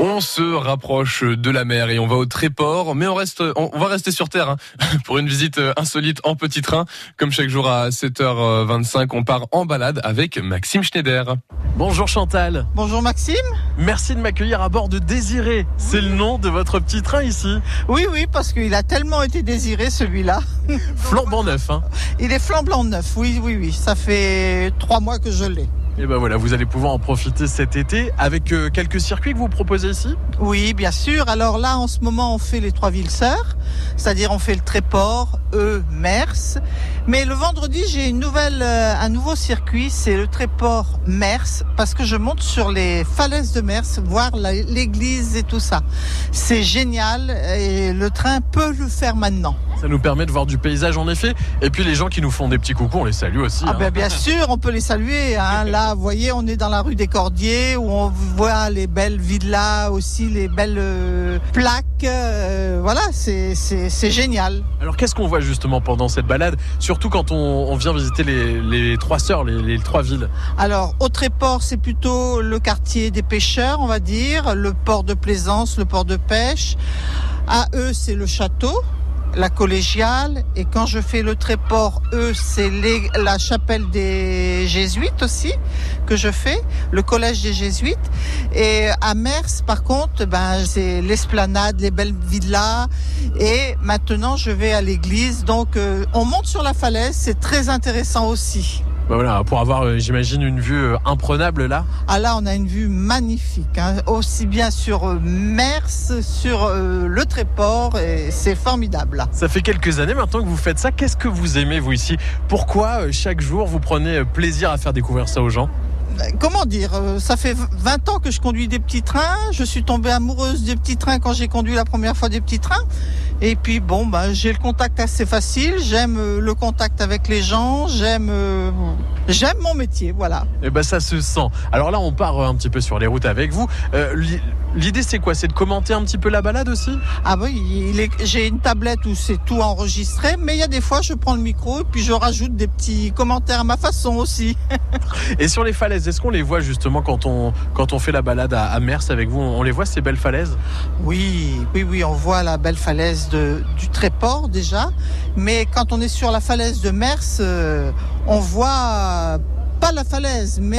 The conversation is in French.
On se rapproche de la mer et on va au Tréport, mais on reste, on va rester sur terre hein, pour une visite insolite en petit train. Comme chaque jour à 7h25, on part en balade avec Maxime Schneider. Bonjour Chantal. Bonjour Maxime. Merci de m'accueillir à bord de Désiré. C'est le nom de votre petit train ici. Oui, oui, parce qu'il a tellement été désiré celui-là. Flambant neuf, hein. Il est flambant neuf, oui, oui, oui. Ça fait trois mois que je l'ai. Et ben voilà, vous allez pouvoir en profiter cet été avec euh, quelques circuits que vous proposez ici? Oui, bien sûr. Alors là, en ce moment, on fait les trois villes sœurs, c'est-à-dire on fait le Tréport, E, Mers. Mais le vendredi, j'ai une nouvelle, euh, un nouveau circuit, c'est le Tréport Mers, parce que je monte sur les falaises de Mers, voir l'église et tout ça. C'est génial et le train peut le faire maintenant. Ça nous permet de voir du paysage en effet. Et puis les gens qui nous font des petits coucous, on les salue aussi. Ah hein. ben bien sûr, on peut les saluer. Hein. Là, vous voyez, on est dans la rue des Cordiers où on voit les belles villas aussi, les belles euh, plaques. Euh, voilà, c'est génial. Alors qu'est-ce qu'on voit justement pendant cette balade Surtout quand on, vient visiter les, trois sœurs, les, les, trois villes? Alors au Tréport, c'est plutôt le quartier des pêcheurs, on va dire, le port de plaisance, le port de pêche. À eux, c'est le château la collégiale et quand je fais le tréport, eux, c'est la chapelle des jésuites aussi que je fais, le collège des jésuites. Et à Mers, par contre, ben, c'est l'esplanade, les belles villas. Et maintenant, je vais à l'église. Donc, euh, on monte sur la falaise, c'est très intéressant aussi. Bah voilà, pour avoir, euh, j'imagine, une vue euh, imprenable là. Ah là, on a une vue magnifique, hein. aussi bien sur euh, Mers, sur le Tréport, et c'est formidable. Ça fait quelques années maintenant que vous faites ça. Qu'est-ce que vous aimez vous ici? Pourquoi chaque jour vous prenez plaisir à faire découvrir ça aux gens? Comment dire, ça fait 20 ans que je conduis des petits trains. Je suis tombée amoureuse des petits trains quand j'ai conduit la première fois des petits trains. Et puis bon, bah, j'ai le contact assez facile. J'aime le contact avec les gens. J'aime J'aime mon métier, voilà. Et eh ben ça se sent. Alors là, on part un petit peu sur les routes avec vous. Euh, l'idée, c'est quoi? C'est de commenter un petit peu la balade aussi? Ah oui, j'ai une tablette où c'est tout enregistré, mais il y a des fois, je prends le micro et puis je rajoute des petits commentaires à ma façon aussi. et sur les falaises, est-ce qu'on les voit justement quand on, quand on fait la balade à, à Mers avec vous? On les voit ces belles falaises? Oui, oui, oui, on voit la belle du Tréport déjà, mais quand on est sur la falaise de Mers, euh, on voit pas la falaise, mais